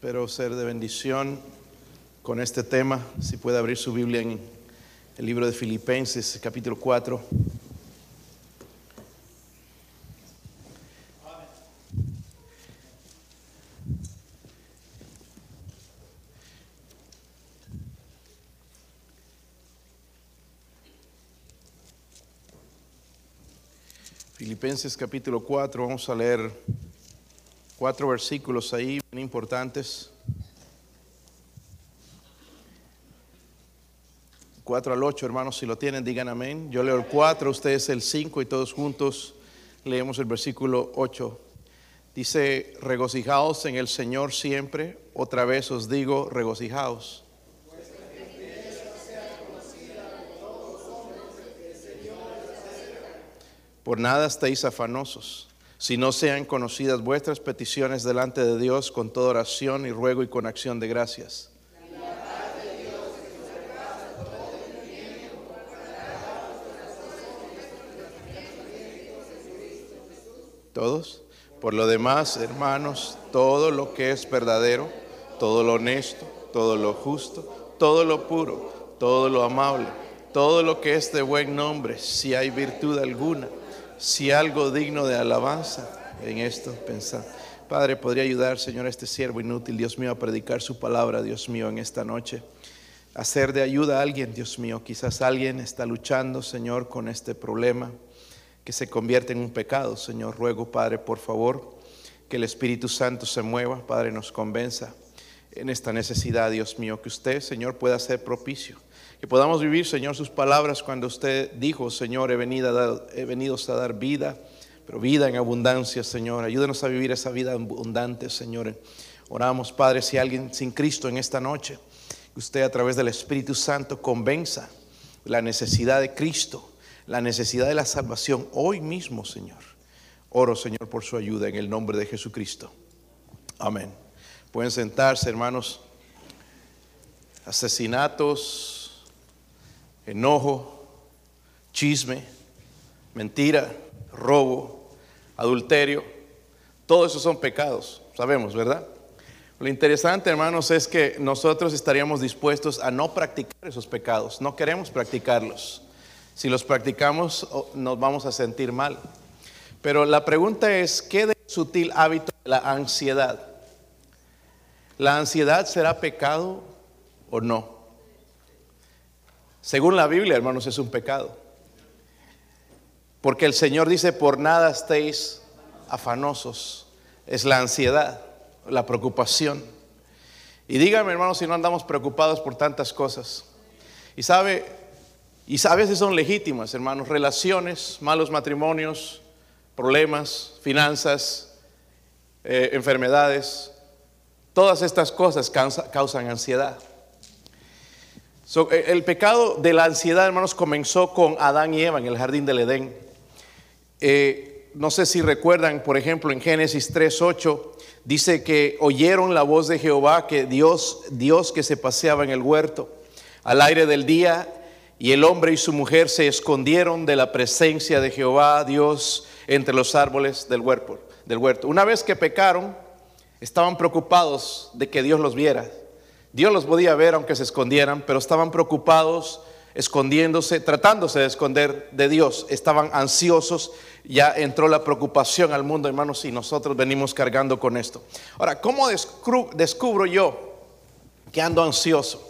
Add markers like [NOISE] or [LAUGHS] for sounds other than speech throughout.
Espero ser de bendición con este tema. Si puede abrir su Biblia en el libro de Filipenses, capítulo 4. Filipenses capítulo 4, vamos a leer cuatro versículos ahí importantes. 4 al 8, hermanos, si lo tienen, digan amén. Yo leo el 4, ustedes el 5 y todos juntos leemos el versículo 8. Dice, regocijaos en el Señor siempre. Otra vez os digo, regocijaos. Por nada estéis afanosos, si no sean conocidas vuestras peticiones delante de Dios con toda oración y ruego y con acción de gracias. Todos. Por lo demás, hermanos, todo lo que es verdadero, todo lo honesto, todo lo justo, todo lo puro, todo lo amable, todo lo que es de buen nombre, si hay virtud alguna si algo digno de alabanza en esto pensar. Padre, podría ayudar, Señor, a este siervo inútil, Dios mío, a predicar su palabra, Dios mío, en esta noche. Hacer de ayuda a alguien, Dios mío. Quizás alguien está luchando, Señor, con este problema que se convierte en un pecado, Señor. Ruego, Padre, por favor, que el Espíritu Santo se mueva, Padre, nos convenza en esta necesidad, Dios mío, que usted, Señor, pueda ser propicio que podamos vivir, Señor, sus palabras cuando usted dijo, Señor, he venido, a dar, he venido a dar vida, pero vida en abundancia, Señor. Ayúdenos a vivir esa vida abundante, Señor. Oramos, Padre, si alguien sin Cristo en esta noche, que usted a través del Espíritu Santo convenza la necesidad de Cristo, la necesidad de la salvación hoy mismo, Señor. Oro, Señor, por su ayuda en el nombre de Jesucristo. Amén. Pueden sentarse, hermanos. Asesinatos, enojo, chisme, mentira, robo, adulterio. Todo eso son pecados, sabemos, ¿verdad? Lo interesante, hermanos, es que nosotros estaríamos dispuestos a no practicar esos pecados. No queremos practicarlos. Si los practicamos, nos vamos a sentir mal. Pero la pregunta es, ¿qué de sutil hábito de la ansiedad? ¿La ansiedad será pecado o no? Según la Biblia, hermanos, es un pecado. Porque el Señor dice, por nada estéis afanosos. Es la ansiedad, la preocupación. Y dígame, hermanos, si no andamos preocupados por tantas cosas. Y sabe, y a veces son legítimas, hermanos, relaciones, malos matrimonios, problemas, finanzas, eh, enfermedades. Todas estas cosas causan ansiedad. Eh, el pecado de la ansiedad, hermanos, comenzó con Adán y Eva en el jardín del Edén. Eh, no sé si recuerdan, por ejemplo, en Génesis 3:8 dice que oyeron la voz de Jehová, que Dios, Dios que se paseaba en el huerto al aire del día, y el hombre y su mujer se escondieron de la presencia de Jehová, Dios, entre los árboles. Del huerto. Una vez que pecaron, estaban preocupados de que Dios los viera. Dios los podía ver aunque se escondieran, pero estaban preocupados, escondiéndose, tratándose de esconder de Dios. Estaban ansiosos, ya entró la preocupación al mundo, hermanos, y nosotros venimos cargando con esto. Ahora, ¿cómo descubro yo que ando ansioso?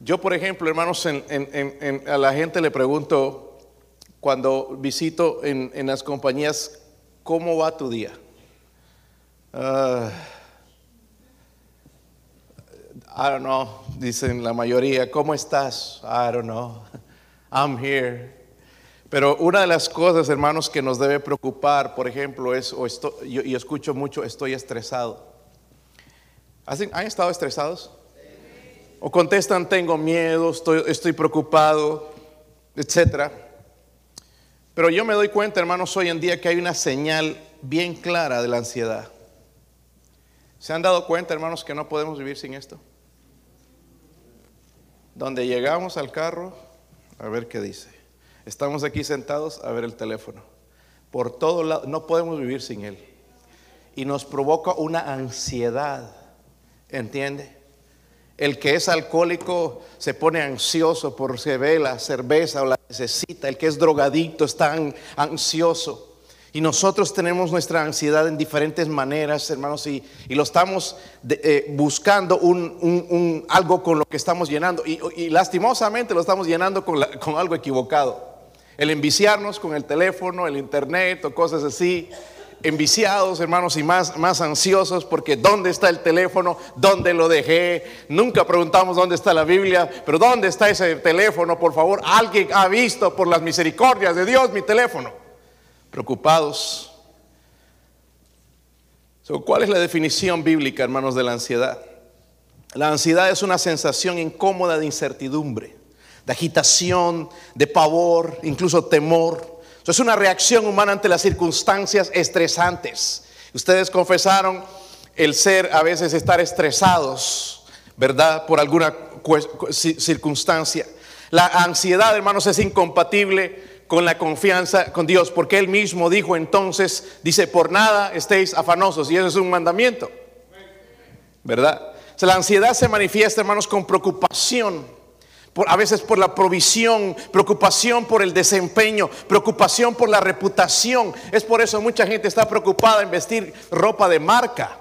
Yo, por ejemplo, hermanos, a la gente le pregunto cuando visito en, las compañías, ¿cómo va tu día? Ah, I don't know, dicen la mayoría, ¿cómo estás? I don't know, I'm here. Pero una de las cosas, hermanos, que nos debe preocupar, por ejemplo, es, o yo, escucho mucho, estoy estresado. ¿Han estado estresados? O contestan, tengo miedo, estoy, estoy preocupado, etc. Pero yo me doy cuenta, hermanos, hoy en día que hay una señal bien clara de la ansiedad. ¿Se han dado cuenta, hermanos, que no podemos vivir sin esto? Donde llegamos al carro, a ver qué dice. Estamos aquí sentados a ver el teléfono. Por todo lado, no podemos vivir sin él. Y nos provoca una ansiedad ¿Entiende? El que es alcohólico se pone ansioso por se ve la cerveza o la necesita. El que es drogadicto está ansioso. Y nosotros tenemos nuestra ansiedad en diferentes maneras, hermanos, y, lo estamos eh, buscando un, algo con lo que estamos llenando. Y, lastimosamente lo estamos llenando con, con algo equivocado. El enviciarnos con el teléfono, el internet o cosas así enviciados, hermanos, y más, más ansiosos porque ¿dónde está el teléfono? ¿Dónde lo dejé? Nunca preguntamos dónde está la Biblia, pero ¿dónde está ese teléfono? Por favor, alguien ha visto por las misericordias de Dios mi teléfono. Preocupados. ¿Cuál es la definición bíblica, hermanos, de la ansiedad? La ansiedad es una sensación incómoda de incertidumbre, de agitación, de pavor, incluso temor es una reacción humana ante las circunstancias estresantes. Ustedes confesaron el ser a veces estar estresados, ¿verdad? Por alguna circunstancia. La ansiedad, hermanos, es incompatible con la confianza con Dios, porque Él mismo dijo entonces, dice, por nada estéis afanosos, y eso es un mandamiento, ¿verdad? la ansiedad se manifiesta, hermanos, con preocupación a veces por la provisión, preocupación por el desempeño, preocupación por la reputación. Es por eso mucha gente está preocupada en vestir ropa de marca.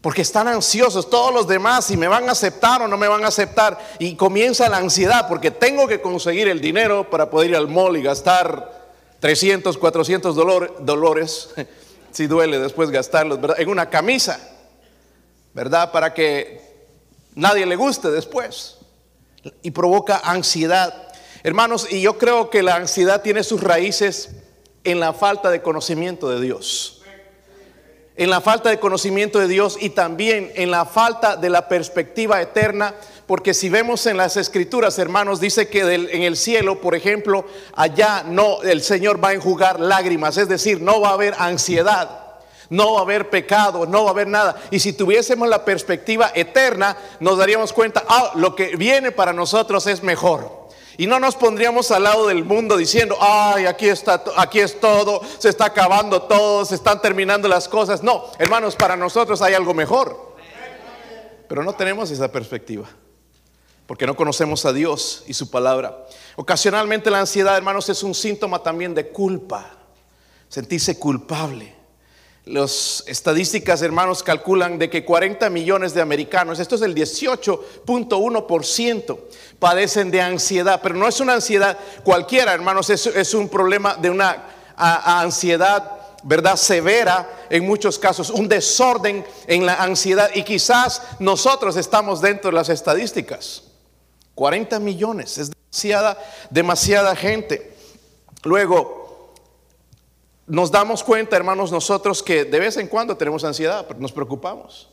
Porque están ansiosos todos los demás si me van a aceptar o no me van a aceptar. Y comienza la ansiedad porque tengo que conseguir el dinero para poder ir al mall y gastar 300, 400 dólares, si duele después gastarlos, en una camisa, ¿verdad? Para que nadie le guste después y provoca ansiedad. Hermanos, y yo creo que la ansiedad tiene sus raíces en la falta de conocimiento de Dios. En la falta de conocimiento de Dios y también en la falta de la perspectiva eterna. Porque si vemos en las escrituras, hermanos, dice que en el cielo, por ejemplo, allá no, el Señor va a enjugar lágrimas. Es decir, no va a haber ansiedad no va a haber pecado, no va a haber nada. Y si tuviésemos la perspectiva eterna, nos daríamos cuenta, ah, lo que viene para nosotros es mejor. Y no nos pondríamos al lado del mundo diciendo, ay, aquí está, aquí es todo, se está acabando todo, se están terminando las cosas. No, hermanos, para nosotros hay algo mejor. Pero no tenemos esa perspectiva, porque no conocemos a Dios y su palabra. Ocasionalmente la ansiedad, hermanos, es un síntoma también de culpa, sentirse culpable. Las estadísticas, hermanos, calculan de que 40 millones de americanos, esto es el 18.1%, padecen de ansiedad, pero no es una ansiedad cualquiera, hermanos, es, un problema de una ansiedad, ¿verdad? Severa en muchos casos, un desorden en la ansiedad y quizás nosotros estamos dentro de las estadísticas. 40 millones, es demasiada, demasiada gente. Luego, nos damos cuenta, hermanos, nosotros que de vez en cuando tenemos ansiedad, nos preocupamos.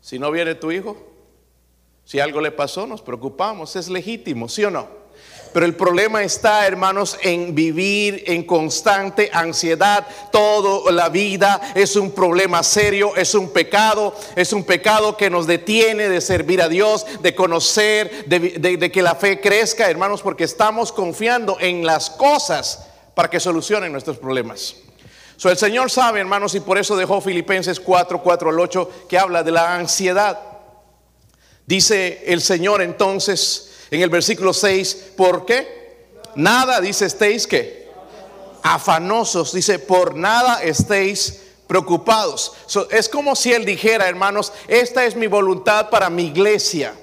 Si no viene tu hijo, si algo le pasó, nos preocupamos, es legítimo, ¿sí o no? Pero el problema está, hermanos, en vivir en constante ansiedad. Toda la vida es un problema serio, es un pecado, es un pecado que nos detiene de servir a Dios, de conocer, de, que la fe crezca, hermanos, porque estamos confiando en las cosas para que solucionen nuestros problemas. So, el Señor sabe, hermanos, y por eso dejó Filipenses 4, 4 al 8, que habla de la ansiedad. Dice el Señor entonces en el versículo 6, ¿por qué? Nada, dice, estéis que afanosos, dice, por nada estéis preocupados. es como si Él dijera, hermanos, esta es mi voluntad para mi iglesia.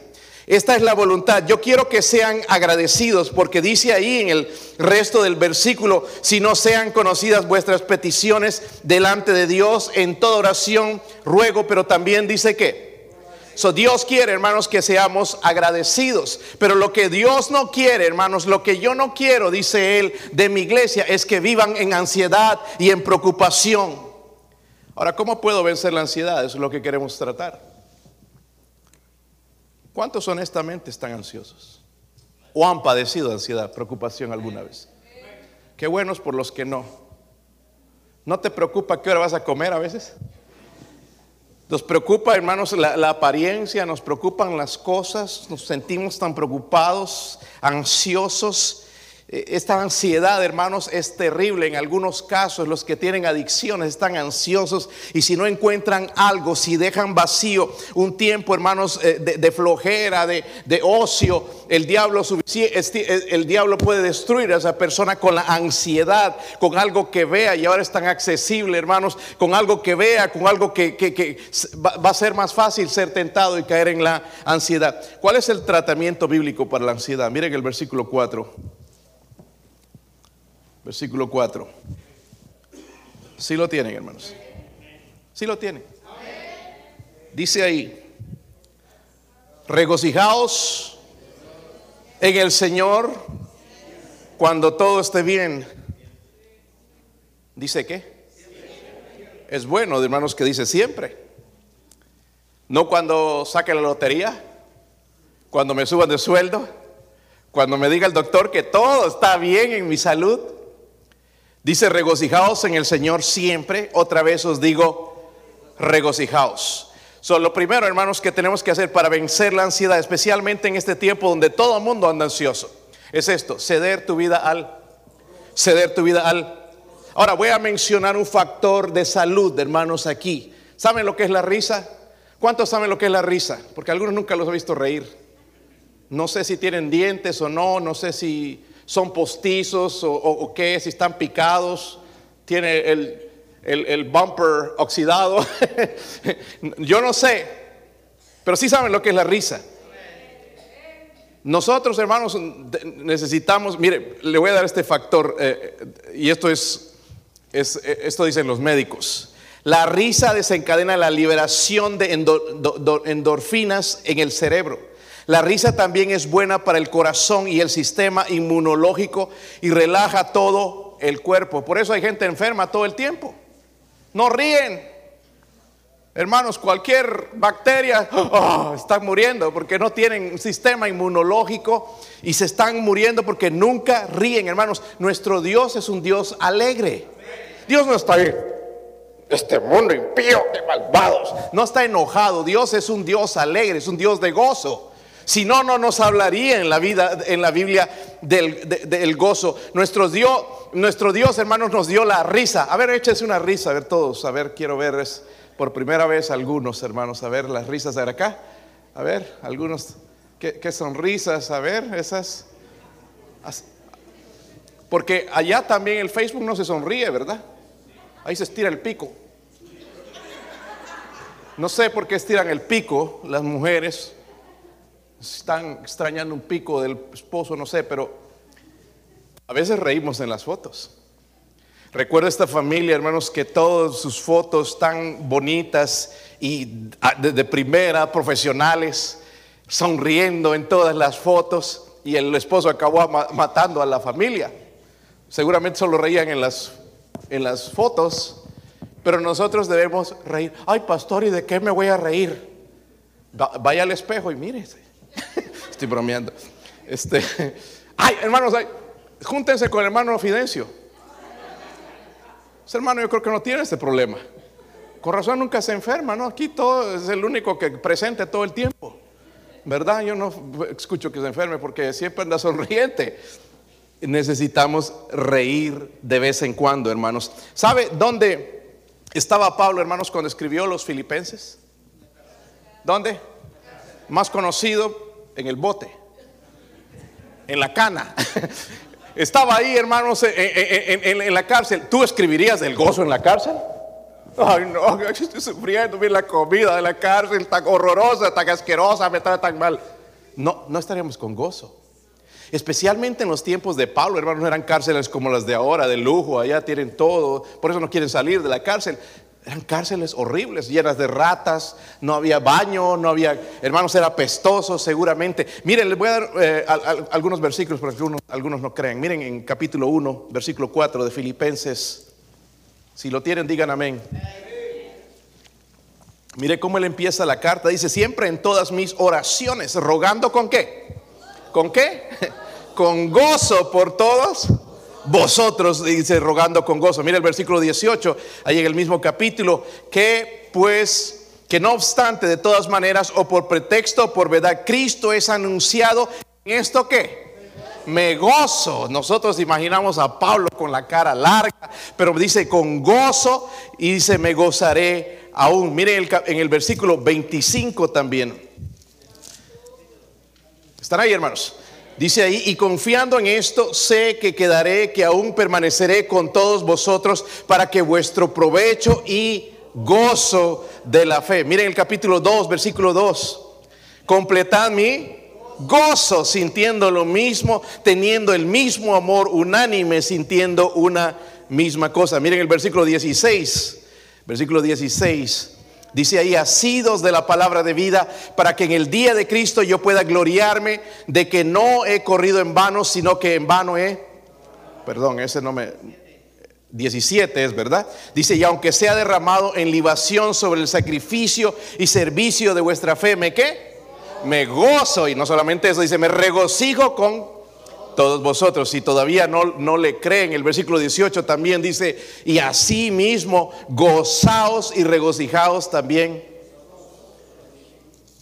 Esta es la voluntad. Yo quiero que sean agradecidos porque dice ahí en el resto del versículo, si no sean conocidas vuestras peticiones delante de Dios en toda oración, ruego, pero también dice que... So, Dios quiere, hermanos, que seamos agradecidos. Pero lo que Dios no quiere, hermanos, lo que yo no quiero, dice Él, de mi iglesia, es que vivan en ansiedad y en preocupación. Ahora, ¿cómo puedo vencer la ansiedad? Eso es lo que queremos tratar. ¿Cuántos honestamente están ansiosos? ¿O han padecido ansiedad, preocupación alguna vez? Qué buenos por los que no. ¿No te preocupa qué hora vas a comer a veces? Nos preocupa, hermanos, la, apariencia, nos preocupan las cosas, nos sentimos tan preocupados, ansiosos. Eh, esta ansiedad, hermanos, es terrible. En algunos casos los que tienen adicciones están ansiosos y si no encuentran algo, si dejan vacío un tiempo, hermanos, eh, de, flojera, de, ocio, el diablo, el diablo puede destruir a esa persona con la ansiedad, con algo que vea y ahora es tan accesible, hermanos, con algo que vea, con algo que, que va a ser más fácil ser tentado y caer en la ansiedad. ¿Cuál es el tratamiento bíblico para la ansiedad? Miren el versículo 4 versículo 4. Si lo tienen, hermanos. Si lo tienen. Dice ahí, regocijaos en el Señor cuando todo esté bien. ¿Dice qué? Es bueno, hermanos, que dice siempre. No cuando saque la lotería, cuando me suban de sueldo, cuando me diga el doctor que todo está bien en mi salud. Dice, regocijaos en el Señor siempre. Otra vez os digo, regocijaos. So, lo primero, hermanos, que tenemos que hacer para vencer la ansiedad, especialmente en este tiempo donde todo el mundo anda ansioso, es esto, ceder tu vida al, ceder tu vida al. Ahora voy a mencionar un factor de salud, hermanos, aquí. ¿Saben lo que es la risa? ¿Cuántos saben lo que es la risa? Porque algunos nunca los he visto reír. No sé si tienen dientes o no, no sé si son postizos o, qué, si están picados, tiene el, bumper oxidado. [LAUGHS] Yo no sé, pero sí saben lo que es la risa. Nosotros, hermanos, necesitamos, mire, le voy a dar este factor, eh, y esto es, es, esto dicen los médicos. La risa desencadena la liberación de endorfinas en el cerebro la risa también es buena para el corazón y el sistema inmunológico y relaja todo el cuerpo. Por eso hay gente enferma todo el tiempo. No ríen. Hermanos, cualquier bacteria oh, está muriendo porque no tienen un sistema inmunológico y se están muriendo porque nunca ríen, hermanos. Nuestro Dios es un Dios alegre. Dios no está ahí. Este mundo impío de malvados. No está enojado. Dios es un Dios alegre, es un Dios de gozo. Si no, no nos hablaría en la vida, en la Biblia del, gozo. Nuestro Dios, Dios, hermanos, nos dio la risa. A ver, échese una risa, a ver todos. A ver, quiero ver es por primera vez algunos, hermanos. A ver, las risas de acá. A ver, algunos. ¿Qué, qué sonrisas? A ver, esas. Porque allá también el Facebook no se sonríe, ¿verdad? Ahí se estira el pico. No sé por qué estiran el pico las mujeres están extrañando un pico del esposo, no sé, pero a veces reímos en las fotos. Recuerdo esta familia, hermanos, que todas sus fotos tan bonitas y ah, de, primera, profesionales, sonriendo en todas las fotos y el esposo acabó matando a la familia. Seguramente solo reían en las, en las fotos, pero nosotros debemos reír. Ay, pastor, ¿y de qué me voy a reír? Vaya al espejo y mírese. [LAUGHS] Estoy bromeando. Este, [LAUGHS] ay, hermanos, júntense con el hermano Fidencio. Ese hermano yo creo que no tiene este problema. Con razón nunca se enferma, ¿no? Aquí todo es el único que presente todo el tiempo. ¿Verdad? Yo no escucho que se enferme porque siempre anda sonriente. Necesitamos reír de vez en cuando, hermanos. ¿Sabe dónde estaba Pablo, hermanos, cuando escribió los filipenses? ¿Dónde? más conocido en el bote, en la cana. [LAUGHS] Estaba ahí, hermanos, en, la cárcel. ¿Tú escribirías del gozo en la cárcel? Ay, no, [LAUGHS] estoy sufriendo. Mira la comida de la cárcel tan horrorosa, tan asquerosa, me trae tan mal. No, no estaríamos con gozo. Especialmente en los tiempos de Pablo, hermanos, no eran cárceles como las de ahora, de lujo, allá tienen todo, por eso no quieren salir de la cárcel. Eran cárceles horribles, llenas de ratas, no había baño, no había, hermanos, era pestoso seguramente. Miren, les voy a dar eh, algunos versículos porque algunos, algunos no creen. Miren en capítulo 1, versículo 4 de Filipenses. Si lo tienen, digan amén. Mire cómo él empieza la carta. Dice, siempre en todas mis oraciones, rogando con qué? ¿Con qué? [LAUGHS] Con gozo por todos vosotros, dice, rogando con gozo. Mira el versículo 18, ahí en el mismo capítulo, que pues, que no obstante, de todas maneras, o por pretexto o por verdad, Cristo es anunciado en esto que me gozo. Nosotros imaginamos a Pablo con la cara larga, pero dice con gozo y dice me gozaré aún. Miren en el versículo 25 también. ¿Están ahí, hermanos? Dice ahí, y confiando en esto, sé que quedaré, que aún permaneceré con todos vosotros para que vuestro provecho y gozo de la fe. Miren el capítulo 2, versículo 2. Completad mi gozo sintiendo lo mismo, teniendo el mismo amor unánime, sintiendo una misma cosa. Miren el versículo 16. Versículo 16. Dice ahí, asidos de la palabra de vida, para que en el día de Cristo yo pueda gloriarme de que no he corrido en vano, sino que en vano he... Perdón, ese no me... 17 es verdad. Dice, y aunque sea derramado en libación sobre el sacrificio y servicio de vuestra fe, ¿me qué? Me gozo. Y no solamente eso, dice, me regocijo con todos vosotros. Si todavía no, no le creen, el versículo 18 también dice, y así mismo gozaos y regocijaos también.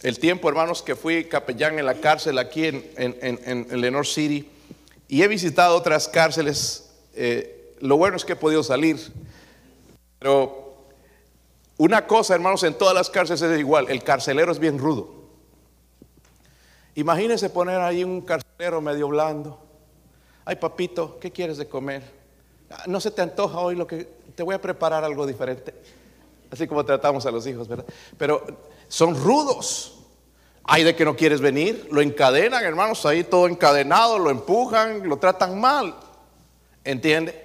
El tiempo, hermanos, que fui capellán en la cárcel aquí en, en, Lenore City y he visitado otras cárceles, eh, lo bueno es que he podido salir, pero una cosa, hermanos, en todas las cárceles es igual, el carcelero es bien rudo. Imagínense poner ahí un carcelero medio blando, ay papito, ¿qué quieres de comer? Ah, no se te antoja hoy lo que te voy a preparar algo diferente. Así como tratamos a los hijos, ¿verdad? Pero son rudos. Hay de que no quieres venir, lo encadenan, hermanos, ahí todo encadenado, lo empujan, lo tratan mal. ¿Entiende?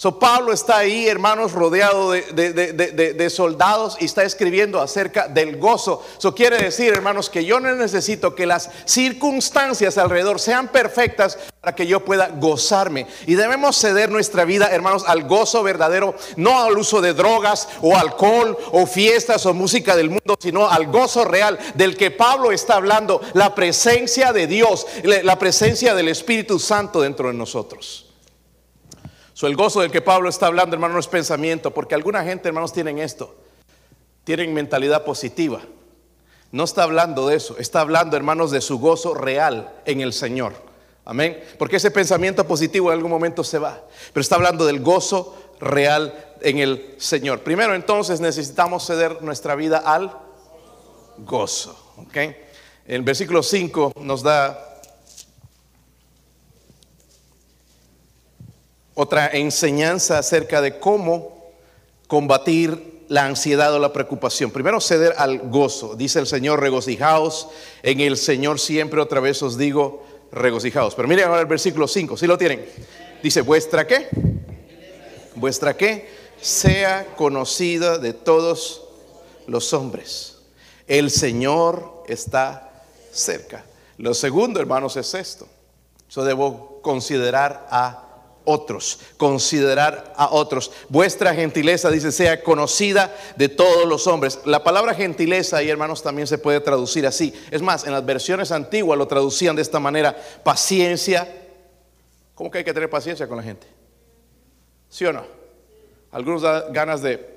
So Pablo está ahí, hermanos, rodeado de, soldados y está escribiendo acerca del gozo. Eso quiere decir, hermanos, que yo no necesito que las circunstancias alrededor sean perfectas para que yo pueda gozarme. Y debemos ceder nuestra vida, hermanos, al gozo verdadero, no al uso de drogas o alcohol o fiestas o música del mundo, sino al gozo real del que Pablo está hablando, la presencia de Dios, la presencia del Espíritu Santo dentro de nosotros el gozo del que Pablo está hablando, hermano, no es pensamiento, porque alguna gente, hermanos, tienen esto. Tienen mentalidad positiva. No está hablando de eso, está hablando, hermanos, de su gozo real en el Señor. Amén. Porque ese pensamiento positivo en algún momento se va. Pero está hablando del gozo real en el Señor. Primero, entonces, necesitamos ceder nuestra vida al gozo. ¿ok? El versículo 5 nos da otra enseñanza acerca de cómo combatir la ansiedad o la preocupación. Primero ceder al gozo. Dice el Señor, regocijaos en el Señor siempre. Otra vez os digo, regocijaos. Pero miren ahora el versículo 5, si lo tienen. Dice, vuestra qué? Vuestra qué? Sea conocida de todos los hombres. El Señor está cerca. Lo segundo, hermanos, es esto. Yo debo considerar a otros, considerar a otros. Vuestra gentileza, dice, sea conocida de todos los hombres. La palabra gentileza, y hermanos, también se puede traducir así. Es más, en las versiones antiguas lo traducían de esta manera, paciencia. ¿Cómo que hay que tener paciencia con la gente? ¿Sí o no? Algunos dan ganas de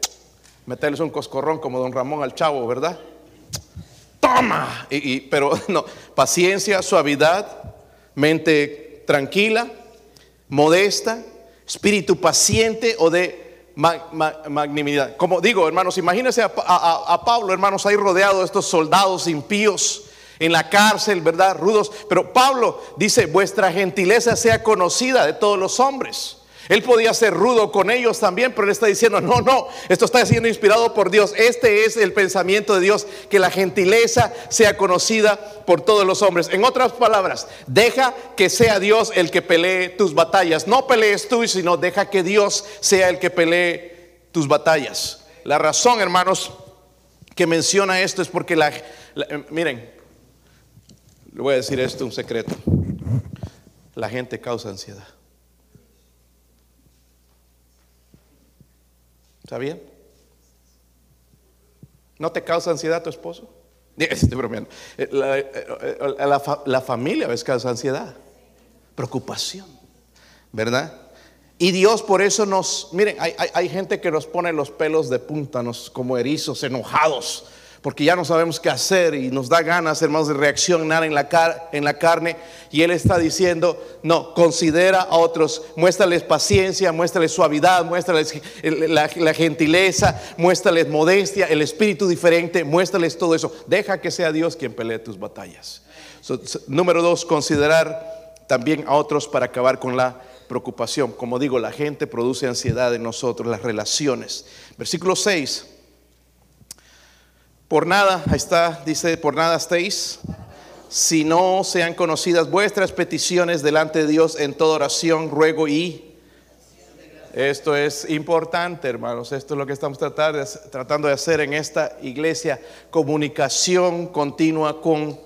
meterles un coscorrón como don Ramón al chavo, ¿verdad? Toma. Y, pero [LAUGHS] no, paciencia, suavidad, mente tranquila modesta, espíritu paciente o de magnanimidad. Como digo, hermanos, imagínense a, Pablo, hermanos, ahí rodeado de estos soldados impíos en la cárcel, ¿verdad? Rudos. Pero Pablo dice, vuestra gentileza sea conocida de todos los hombres. Él podía ser rudo con ellos también, pero él está diciendo, no, no, esto está siendo inspirado por Dios. Este es el pensamiento de Dios, que la gentileza sea conocida por todos los hombres. En otras palabras, deja que sea Dios el que pelee tus batallas. No pelees tú, sino deja que Dios sea el que pelee tus batallas. La razón, hermanos, que menciona esto es porque la, eh, miren, le voy a decir esto, un secreto. La gente causa ansiedad. ¿Está bien? ¿No te causa ansiedad tu esposo? [LAUGHS] Estoy bromeando. Eh, la, eh, eh, la, familia a causa ansiedad, preocupación, ¿verdad? Y Dios por eso nos, miren, hay, hay, gente que nos pone los pelos de punta, nos, como erizos, enojados, porque ya no sabemos qué hacer y nos da ganas, hermanos, de reaccionar en la, en la carne. Y Él está diciendo, no, considera a otros, muéstrales paciencia, muéstrales suavidad, muéstrales la, la gentileza, muéstrales modestia, el espíritu diferente, muéstrales todo eso. Deja que sea Dios quien pelee tus batallas. número dos, considerar también a otros para acabar con la preocupación. Como digo, la gente produce ansiedad en nosotros, las relaciones. Versículo 6. Por nada, ahí está, dice, por nada estéis, si no sean conocidas vuestras peticiones delante de Dios en toda oración, ruego y... Esto es importante, hermanos. Esto es lo que estamos tratando de hacer en esta iglesia. Comunicación continua con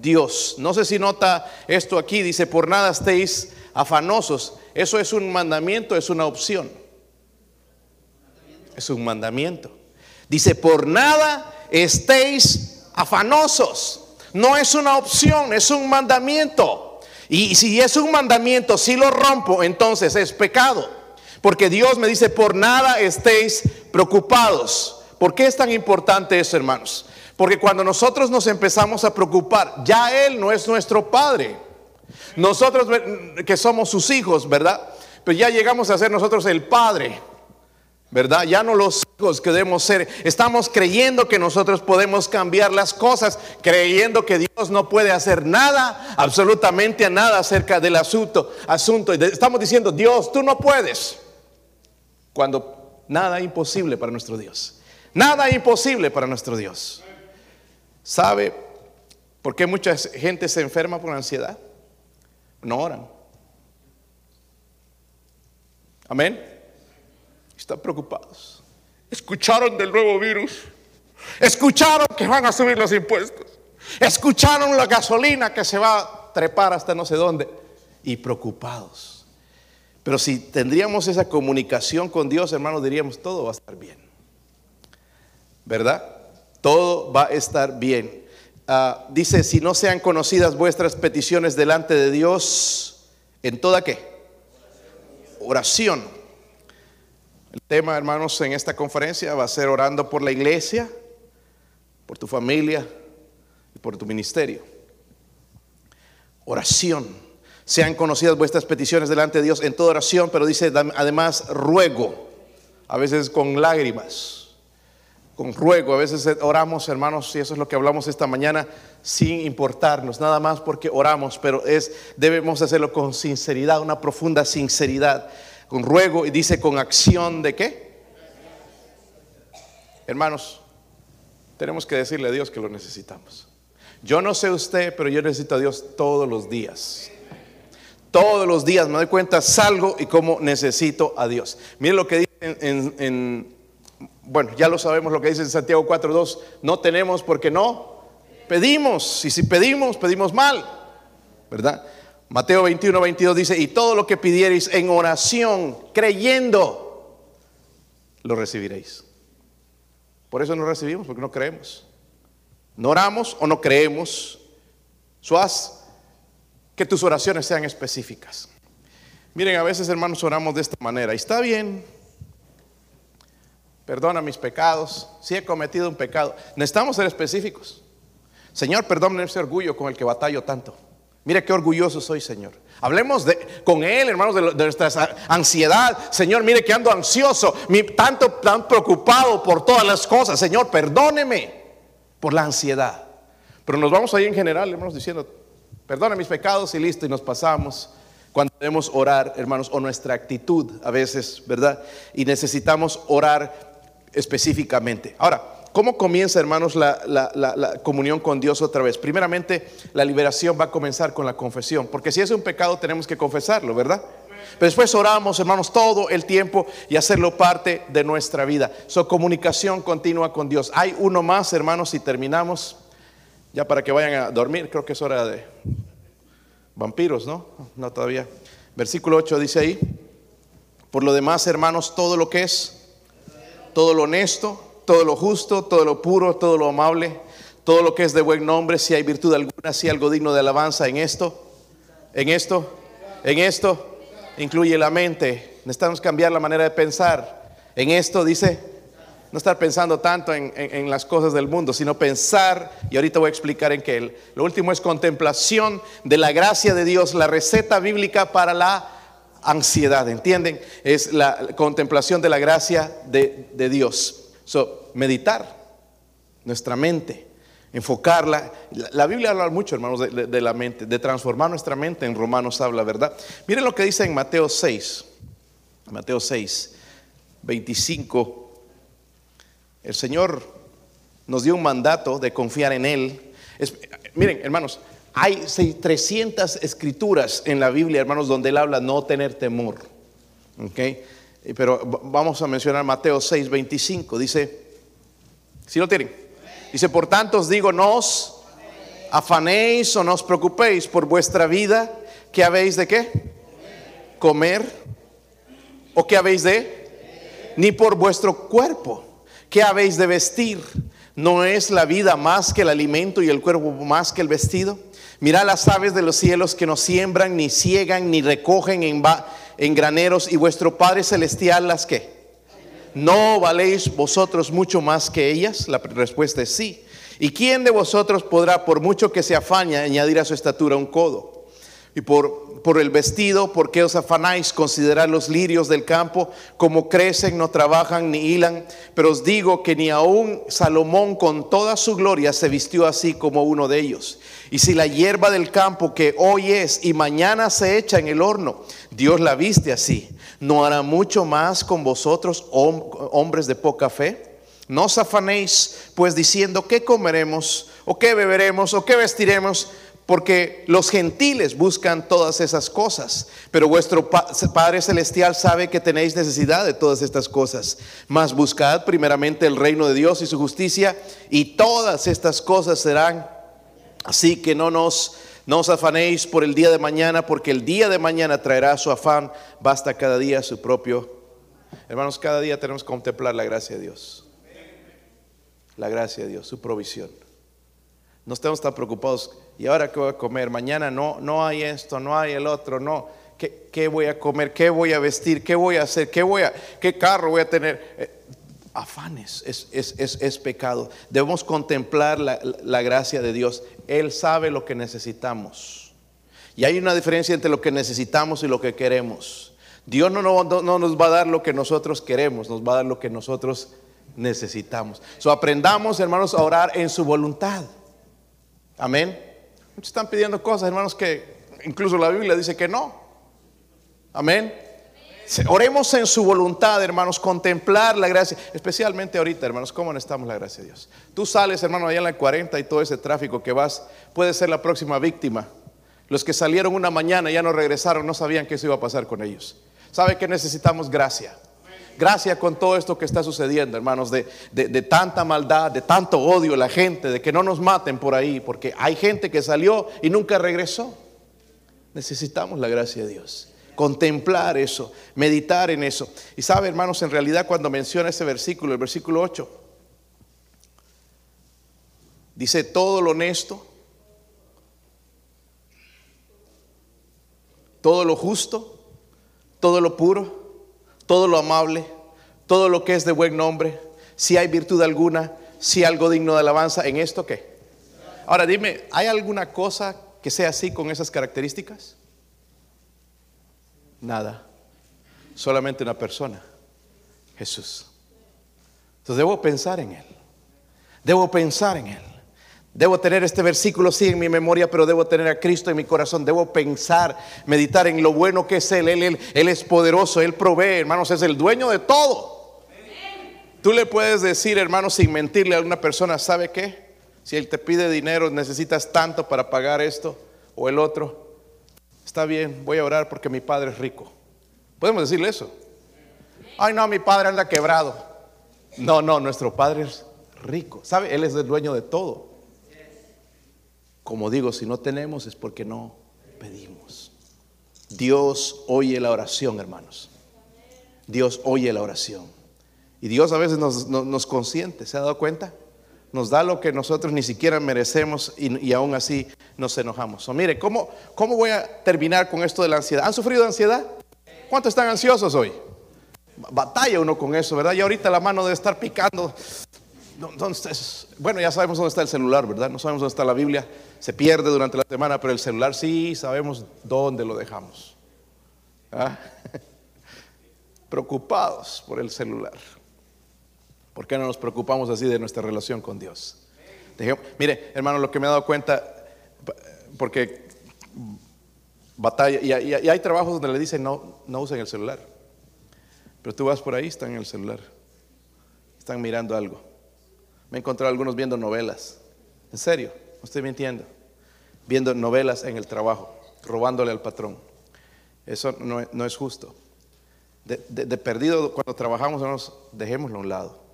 Dios. No sé si nota esto aquí. Dice, por nada estéis afanosos. Eso es un mandamiento, es una opción. Es un mandamiento. Dice, por nada estéis afanosos. No es una opción, es un mandamiento. Y si es un mandamiento, si lo rompo, entonces es pecado. Porque Dios me dice, por nada estéis preocupados. ¿Por qué es tan importante eso, hermanos? Porque cuando nosotros nos empezamos a preocupar, ya Él no es nuestro Padre. Nosotros que somos sus hijos, ¿verdad? Pero ya llegamos a ser nosotros el Padre. ¿Verdad? Ya no los hijos que debemos ser. Estamos creyendo que nosotros podemos cambiar las cosas, creyendo que Dios no puede hacer nada, absolutamente nada acerca del asunto. asunto. Estamos diciendo, Dios, tú no puedes. Cuando nada imposible para nuestro Dios. Nada imposible para nuestro Dios. ¿Sabe por qué mucha gente se enferma por ansiedad? No oran. Amén están preocupados. Escucharon del nuevo virus. Escucharon que van a subir los impuestos. Escucharon la gasolina que se va a trepar hasta no sé dónde. Y preocupados. Pero si tendríamos esa comunicación con Dios, hermanos, diríamos, todo va a estar bien. ¿Verdad? Todo va a estar bien. Ah, dice, si no sean conocidas vuestras peticiones delante de Dios, ¿en toda qué? Oración el tema, hermanos, en esta conferencia va a ser orando por la iglesia, por tu familia y por tu ministerio. Oración. Sean conocidas vuestras peticiones delante de Dios en toda oración, pero dice además ruego, a veces con lágrimas, con ruego. A veces oramos, hermanos, y eso es lo que hablamos esta mañana, sin importarnos, nada más porque oramos, pero es debemos hacerlo con sinceridad, una profunda sinceridad con ruego y dice con acción de qué? Hermanos, tenemos que decirle a Dios que lo necesitamos. Yo no sé usted, pero yo necesito a Dios todos los días. Todos los días me doy cuenta, salgo y como necesito a Dios. Miren lo que dice en, bueno, ya lo sabemos lo que dice en Santiago 4.2, no tenemos porque no pedimos. Y si pedimos, pedimos mal, ¿verdad? Mateo 21, 22 dice, y todo lo que pidierais en oración, creyendo, lo recibiréis. Por eso no recibimos, porque no creemos. No oramos o no creemos. Suaz, que tus oraciones sean específicas. Miren, a veces hermanos oramos de esta manera. Está bien. Perdona mis pecados. Si he cometido un pecado. Necesitamos ser específicos. Señor, perdóname ese orgullo con el que batallo tanto. Mira qué orgulloso soy, Señor. Hablemos con Él, hermanos, de, nuestra ansiedad. Señor, mire que ando ansioso, tanto tan preocupado por todas las cosas. Señor, perdóneme por la ansiedad. Pero nos vamos ahí en general, hermanos, diciendo, perdone mis pecados y listo, y nos pasamos cuando debemos orar, hermanos, o nuestra actitud a veces, ¿verdad? Y necesitamos orar específicamente. Ahora, ¿Cómo comienza, hermanos, la, comunión con Dios otra vez? Primeramente, la liberación va a comenzar con la confesión, porque si es un pecado tenemos que confesarlo, ¿verdad? Pero después oramos, hermanos, todo el tiempo y hacerlo parte de nuestra vida. Su comunicación continua con Dios. Hay uno más, hermanos, y terminamos, ya para que vayan a dormir, creo que es hora de vampiros, ¿no? No todavía. Versículo 8 dice ahí, por lo demás, hermanos, todo lo que es, todo lo honesto, todo lo justo, todo lo puro, todo lo amable, todo lo que es de buen nombre, si hay virtud alguna, si hay algo digno de alabanza en esto, en esto, en esto, incluye la mente. Necesitamos cambiar la manera de pensar. En esto dice, no estar pensando tanto en, las cosas del mundo, sino pensar, y ahorita voy a explicar en qué. Lo último es contemplación de la gracia de Dios, la receta bíblica para la ansiedad, ¿entienden? Es la contemplación de la gracia de, Dios. So, meditar nuestra mente, enfocarla. La, Biblia habla mucho, hermanos, de, la mente, de transformar nuestra mente. En Romanos habla, ¿verdad? Miren lo que dice en Mateo 6, Mateo 6, 25 el Señor nos dio un mandato de confiar en Él. miren, hermanos, hay 300 escrituras en la Biblia, hermanos, donde Él habla no tener temor. ¿Ok? Pero vamos a mencionar Mateo 6, 25. Dice, si lo tienen? Dice, por tanto os digo, no os afanéis o no os preocupéis por vuestra vida. ¿Qué habéis de qué? Comer. ¿O qué habéis de? Ni por vuestro cuerpo ¿Qué habéis de vestir? ¿No es la vida más que el alimento y el cuerpo más que el vestido? Mirad las aves de los cielos que no siembran, ni ciegan, ni recogen en, en graneros, y vuestro Padre Celestial las que. ¿No valéis vosotros mucho más que ellas? La respuesta es sí. ¿Y quién de vosotros podrá, por mucho que se afaña, añadir a su estatura un codo? Y por por el vestido, porque os afanáis? Considerad los lirios del campo, como crecen, no trabajan ni hilan. Pero os digo que ni aun Salomón con toda su gloria se vistió así como uno de ellos. Y si la hierba del campo que hoy es y mañana se echa en el horno, Dios la viste así, ¿no hará mucho más con vosotros, hombres de poca fe? No os afanéis, pues diciendo, ¿qué comeremos? ¿O qué beberemos? ¿O qué vestiremos? porque los gentiles buscan todas esas cosas, pero vuestro Padre Celestial sabe que tenéis necesidad de todas estas cosas. Mas buscad primeramente el reino de Dios y su justicia, y todas estas cosas serán. Así que no nos, no os afanéis por el día de mañana, porque el día de mañana traerá su afán, basta cada día su propio. Hermanos, cada día tenemos que contemplar la gracia de Dios. La gracia de Dios, su provisión. No estamos tan preocupados ¿Y ahora qué voy a comer? Mañana no, no hay esto, no hay el otro, no. ¿Qué, qué voy a comer? ¿Qué voy a vestir? ¿Qué voy a hacer? ¿Qué, voy a, qué carro voy a tener? Afanes es, es, es, es, pecado. Debemos contemplar la, la, gracia de Dios. Él sabe lo que necesitamos. Y hay una diferencia entre lo que necesitamos y lo que queremos. Dios no, no, no nos va a dar lo que nosotros queremos, nos va a dar lo que nosotros necesitamos. So aprendamos, hermanos, a orar en su voluntad. Amén. Muchos están pidiendo cosas, hermanos, que incluso la Biblia dice que no. Amén. Oremos en su voluntad, hermanos, contemplar la gracia, especialmente ahorita, hermanos, ¿cómo necesitamos la gracia de Dios? Tú sales, hermano, allá en la 40 y todo ese tráfico que vas, puede ser la próxima víctima. Los que salieron una mañana y ya no regresaron, no sabían qué se iba a pasar con ellos. ¿Sabe que necesitamos gracia? Gracias con todo esto que está sucediendo, hermanos, de, tanta maldad, de tanto odio la gente, de que no nos maten por ahí, porque hay gente que salió y nunca regresó. Necesitamos la gracia de Dios. Contemplar eso, meditar en eso. Y sabe, hermanos, en realidad cuando menciona ese versículo, el versículo 8, dice todo lo honesto, todo lo justo, todo lo puro todo lo amable, todo lo que es de buen nombre, si hay virtud alguna, si algo digno de alabanza, ¿en esto qué? Ahora dime, ¿hay alguna cosa que sea así con esas características? Nada. Solamente una persona, Jesús. Entonces debo pensar en Él. Debo pensar en Él. Debo tener este versículo sí en mi memoria, pero debo tener a Cristo en mi corazón. Debo pensar, meditar en lo bueno que es Él. Él, él, es poderoso, Él provee, hermanos, es el dueño de todo. Tú le puedes decir, hermanos, sin mentirle a alguna persona, ¿sabe qué? Si Él te pide dinero, necesitas tanto para pagar esto o el otro. Está bien, voy a orar porque mi padre es rico. Podemos decirle eso. Ay, no, mi padre anda quebrado. No, no, nuestro padre es rico. ¿Sabe? Él es el dueño de todo. Como digo, si no tenemos es porque no pedimos. Dios oye la oración, hermanos. Dios oye la oración. Y Dios a veces nos, consiente, ¿se ha dado cuenta? Nos da lo que nosotros ni siquiera merecemos y, aún así nos enojamos. Mire, ¿cómo, ¿cómo voy a terminar con esto de la ansiedad? ¿Han sufrido ansiedad? ¿Cuántos están ansiosos hoy? batalla uno con eso, ¿verdad? Y ahorita la mano debe estar picando. Bueno, ya sabemos dónde está el celular, ¿verdad? No sabemos dónde está la Biblia. Se pierde durante la semana, pero el celular sí sabemos dónde lo dejamos. ¿Ah? [LAUGHS] Preocupados por el celular. ¿Por qué no nos preocupamos así de nuestra relación con Dios? mire, hermano, lo que me he dado cuenta, porque batalla, y, hay trabajos donde le dicen no, no usen el celular. Pero tú vas por ahí, están en el celular. Están mirando algo. Me he encontrado algunos viendo novelas. En serio, no estoy mintiendo. Viendo novelas en el trabajo, robándole al patrón. Eso no, es justo. De, perdido, cuando trabajamos, nos dejémoslo a un lado.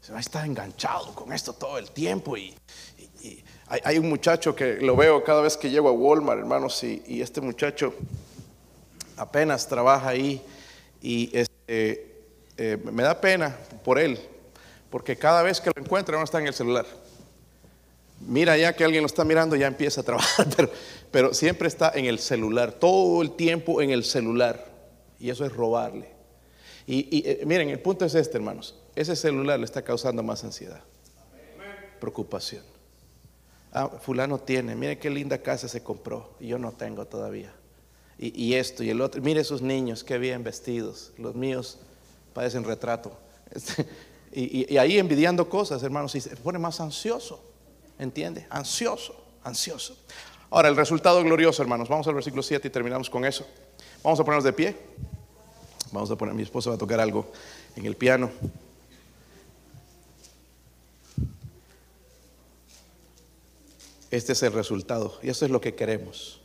Se va a estar enganchado con esto todo el tiempo. Y, hay, un muchacho que lo veo cada vez que llego a Walmart, hermanos, y, este muchacho apenas trabaja ahí. Y este, eh, me da pena por él, porque cada vez que lo encuentra no está en el celular. Mira ya que alguien lo está mirando, ya empieza a trabajar, [LAUGHS] pero, siempre está en el celular, todo el tiempo en el celular. Y eso es robarle. Y, eh, miren, el punto es este, hermanos. Ese celular le está causando más ansiedad, preocupación. Ah, fulano tiene, mire qué linda casa se compró y yo no tengo todavía. Y, esto y el otro, mire sus niños, qué bien vestidos. Los míos parecen retrato. Este, y, ahí envidiando cosas, hermanos, y se pone más ansioso. ¿Entiende? Ansioso, ansioso. Ahora, el resultado glorioso, hermanos. Vamos al versículo 7 y terminamos con eso. Vamos a ponernos de pie. Vamos a poner, mi esposo va a tocar algo en el piano. Este es el resultado y esto es lo que queremos.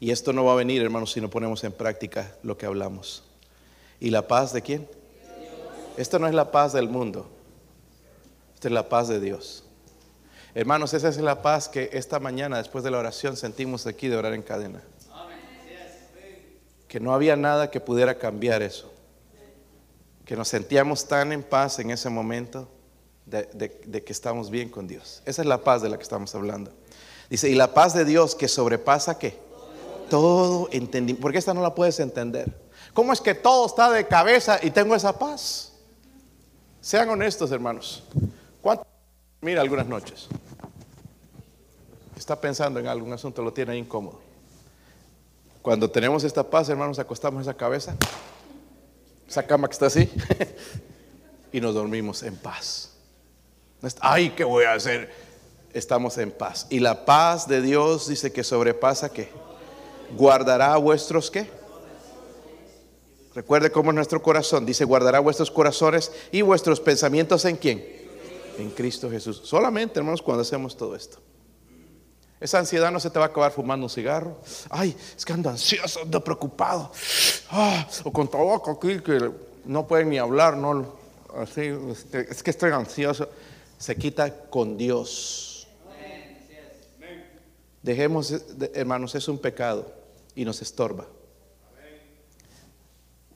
Y esto no va a venir, hermanos, si no ponemos en práctica lo que hablamos. ¿Y la paz de quién? Esta no es la paz del mundo, esta es la paz de Dios. Hermanos, esa es la paz que esta mañana, después de la oración, sentimos aquí de orar en cadena. Que no había nada que pudiera cambiar eso. Que nos sentíamos tan en paz en ese momento de, que estamos bien con Dios. Esa es la paz de la que estamos hablando. Dice, y la paz de Dios que sobrepasa qué? Todo entendimiento. Porque esta no la puedes entender. ¿Cómo es que todo está de cabeza y tengo esa paz? Sean honestos, hermanos. ¿Cuánto mira algunas noches? Está pensando en algún asunto, lo tiene incómodo. Cuando tenemos esta paz, hermanos, acostamos esa cabeza, esa cama que está así, [LAUGHS] y nos dormimos en paz. Ay, ¿qué voy a hacer? Estamos en paz. Y la paz de Dios dice que sobrepasa qué? Guardará vuestros qué? Recuerde cómo es nuestro corazón. Dice, guardará vuestros corazones y vuestros pensamientos en quién? En Cristo Jesús. Solamente, hermanos, cuando hacemos todo esto. Esa ansiedad no se te va a acabar fumando un cigarro. Ay, es que ando ansioso, ando preocupado. Ah, o con tabaco aquí que no pueden ni hablar, no. Este, es que estoy ansioso. Se quita con Dios. Dejemos, hermanos, es un pecado y nos estorba.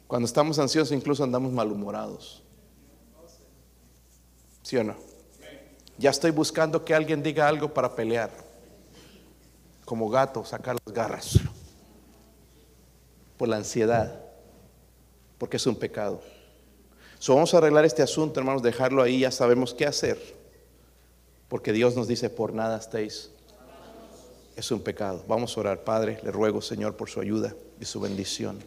Cuando estamos ansiosos incluso andamos malhumorados. ¿Sí o no? Ya estoy buscando que alguien diga algo para pelear. Como gato, sacar las garras. Por la ansiedad. Porque es un pecado. So, vamos a arreglar este asunto, hermanos, dejarlo ahí, ya sabemos qué hacer. Porque Dios nos dice, por nada estéis. Es un pecado. Vamos a orar, Padre, le ruego, Señor, por su ayuda y su bendición.